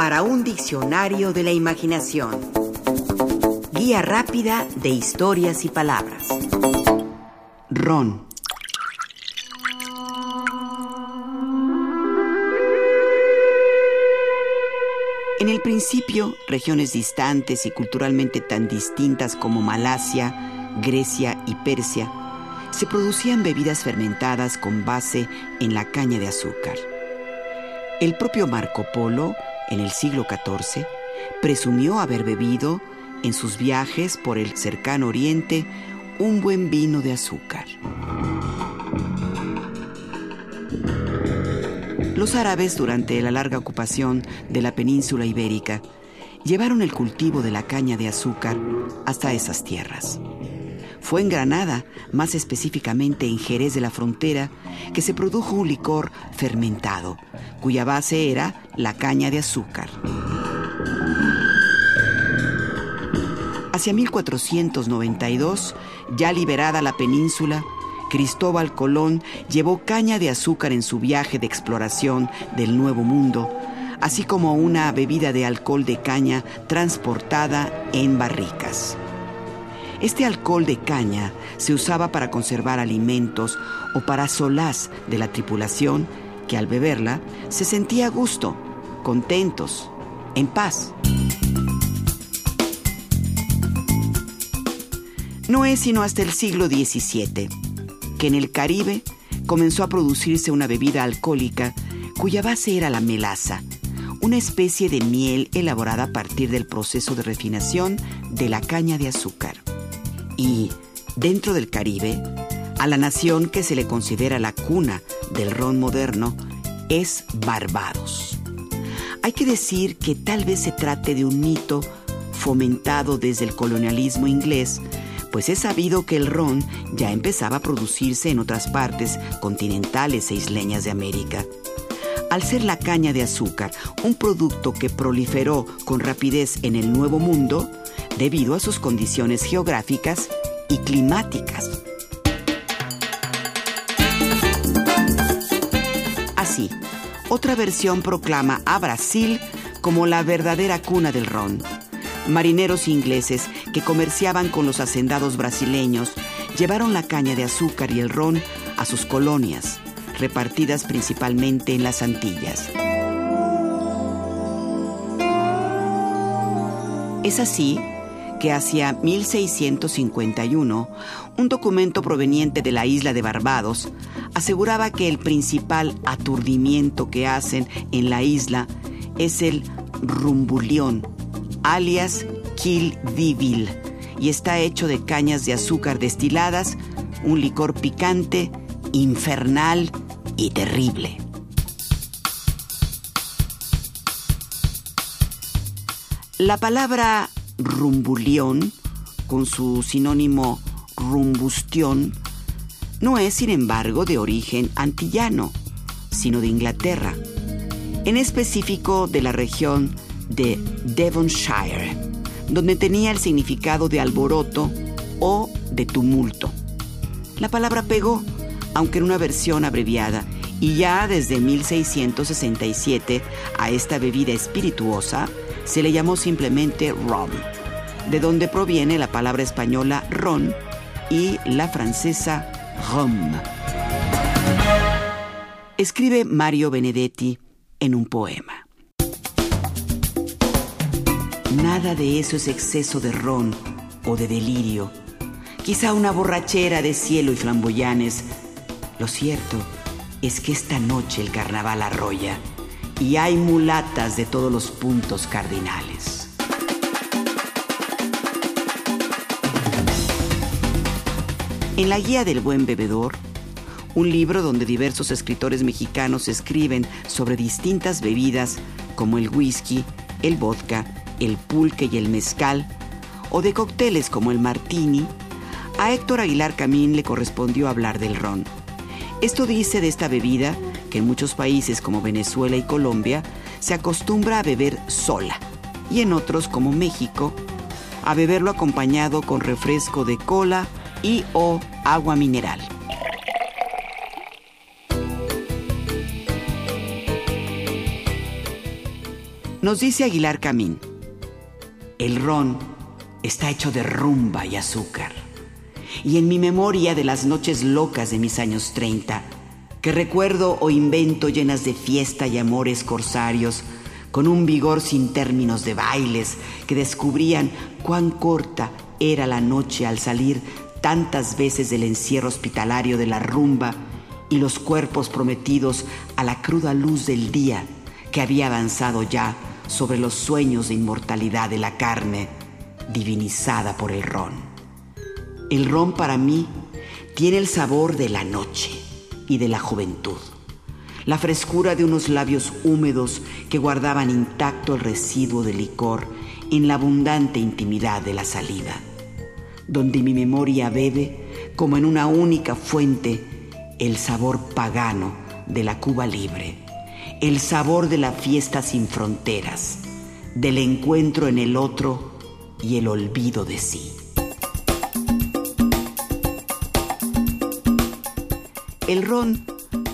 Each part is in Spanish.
para un diccionario de la imaginación. Guía rápida de historias y palabras. Ron. En el principio, regiones distantes y culturalmente tan distintas como Malasia, Grecia y Persia, se producían bebidas fermentadas con base en la caña de azúcar. El propio Marco Polo, en el siglo XIV, presumió haber bebido, en sus viajes por el cercano oriente, un buen vino de azúcar. Los árabes, durante la larga ocupación de la península ibérica, llevaron el cultivo de la caña de azúcar hasta esas tierras. Fue en Granada, más específicamente en Jerez de la Frontera, que se produjo un licor fermentado, cuya base era la caña de azúcar. Hacia 1492, ya liberada la península, Cristóbal Colón llevó caña de azúcar en su viaje de exploración del Nuevo Mundo, así como una bebida de alcohol de caña transportada en barricas. Este alcohol de caña se usaba para conservar alimentos o para solaz de la tripulación que al beberla se sentía a gusto, contentos, en paz. No es sino hasta el siglo XVII que en el Caribe comenzó a producirse una bebida alcohólica cuya base era la melaza, una especie de miel elaborada a partir del proceso de refinación de la caña de azúcar. Y, dentro del Caribe, a la nación que se le considera la cuna del ron moderno es Barbados. Hay que decir que tal vez se trate de un mito fomentado desde el colonialismo inglés, pues es sabido que el ron ya empezaba a producirse en otras partes continentales e isleñas de América. Al ser la caña de azúcar un producto que proliferó con rapidez en el Nuevo Mundo, debido a sus condiciones geográficas y climáticas. Así, otra versión proclama a Brasil como la verdadera cuna del ron marineros ingleses que comerciaban con los hacendados brasileños llevaron la caña de azúcar y el ron a sus colonias, repartidas principalmente en las Antillas. Es así que hacia 1651, un documento proveniente de la isla de Barbados aseguraba que el principal aturdimiento que hacen en la isla es el rumbulión, alias Kill Divil, y está hecho de cañas de azúcar destiladas, un licor picante, infernal y terrible. La palabra rumbulión, con su sinónimo rumbustión, no es, sin embargo, de origen antillano, sino de Inglaterra, en específico de la región de Devonshire, donde tenía el significado de alboroto o de tumulto. La palabra pegó, aunque en una versión abreviada, y ya desde 1667 a esta bebida espirituosa se le llamó simplemente rum, de donde proviene la palabra española ron y la francesa rhum. Escribe Mario Benedetti en un poema. Nada de eso es exceso de ron o de delirio. Quizá una borrachera de cielo y flamboyanes. Lo cierto es que esta noche el carnaval arrolla y hay mulatas de todos los puntos cardinales. En la Guía del Buen Bebedor, un libro donde diversos escritores mexicanos escriben sobre distintas bebidas como el whisky, el vodka, el pulque y el mezcal, o de cócteles como el martini, a Héctor Aguilar Camín le correspondió hablar del ron. Esto dice de esta bebida que en muchos países como Venezuela y Colombia se acostumbra a beber sola y en otros como México a beberlo acompañado con refresco de cola y o agua mineral. Nos dice Aguilar Camín, el ron está hecho de rumba y azúcar. Y en mi memoria de las noches locas de mis años 30, que recuerdo o invento llenas de fiesta y amores corsarios, con un vigor sin términos de bailes que descubrían cuán corta era la noche al salir tantas veces del encierro hospitalario de la rumba y los cuerpos prometidos a la cruda luz del día que había avanzado ya sobre los sueños de inmortalidad de la carne divinizada por el ron. El ron para mí tiene el sabor de la noche y de la juventud, la frescura de unos labios húmedos que guardaban intacto el residuo de licor en la abundante intimidad de la salida, donde mi memoria bebe como en una única fuente el sabor pagano de la Cuba libre, el sabor de la fiesta sin fronteras, del encuentro en el otro y el olvido de sí. El ron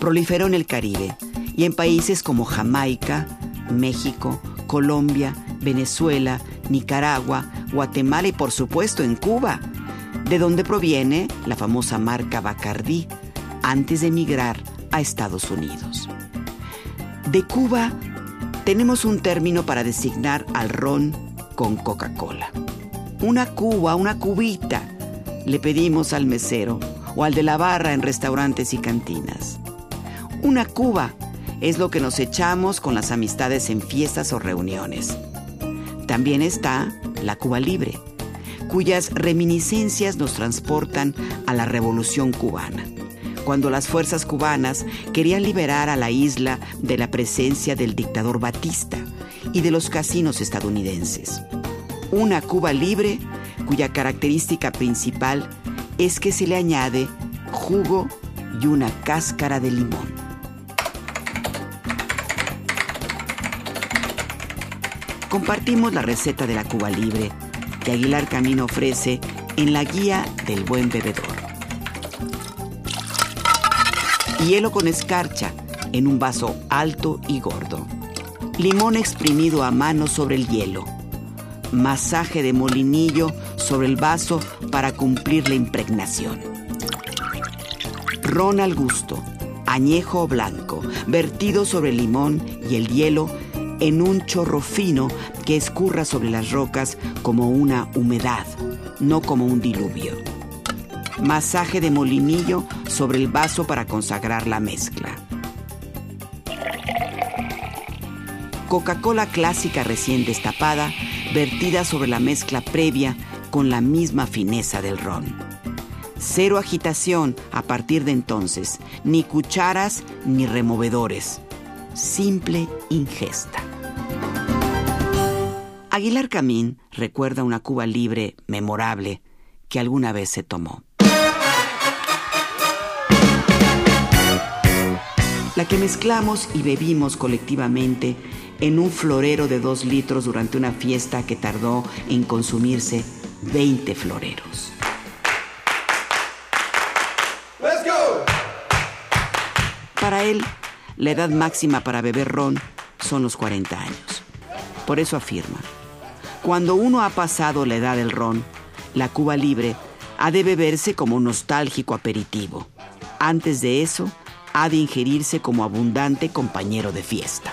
proliferó en el Caribe y en países como Jamaica, México, Colombia, Venezuela, Nicaragua, Guatemala y por supuesto en Cuba, de donde proviene la famosa marca Bacardí antes de emigrar a Estados Unidos. De Cuba tenemos un término para designar al ron con Coca-Cola. Una cuba, una cubita, le pedimos al mesero o al de la barra en restaurantes y cantinas. Una cuba es lo que nos echamos con las amistades en fiestas o reuniones. También está la Cuba Libre, cuyas reminiscencias nos transportan a la Revolución cubana, cuando las fuerzas cubanas querían liberar a la isla de la presencia del dictador Batista y de los casinos estadounidenses. Una Cuba libre cuya característica principal es que se le añade jugo y una cáscara de limón. Compartimos la receta de la Cuba libre que Aguilar Camino ofrece en la guía del buen bebedor. Hielo con escarcha en un vaso alto y gordo. Limón exprimido a mano sobre el hielo masaje de molinillo sobre el vaso para cumplir la impregnación. Ron al gusto, añejo o blanco, vertido sobre el limón y el hielo en un chorro fino que escurra sobre las rocas como una humedad, no como un diluvio. Masaje de molinillo sobre el vaso para consagrar la mezcla. Coca-Cola clásica recién destapada vertida sobre la mezcla previa con la misma fineza del ron. Cero agitación a partir de entonces, ni cucharas ni removedores. Simple ingesta. Aguilar Camín recuerda una Cuba libre memorable que alguna vez se tomó. La que mezclamos y bebimos colectivamente en un florero de dos litros durante una fiesta que tardó en consumirse 20 floreros. Para él, la edad máxima para beber ron son los 40 años. Por eso afirma, cuando uno ha pasado la edad del ron, la Cuba libre ha de beberse como nostálgico aperitivo. Antes de eso, ha de ingerirse como abundante compañero de fiesta.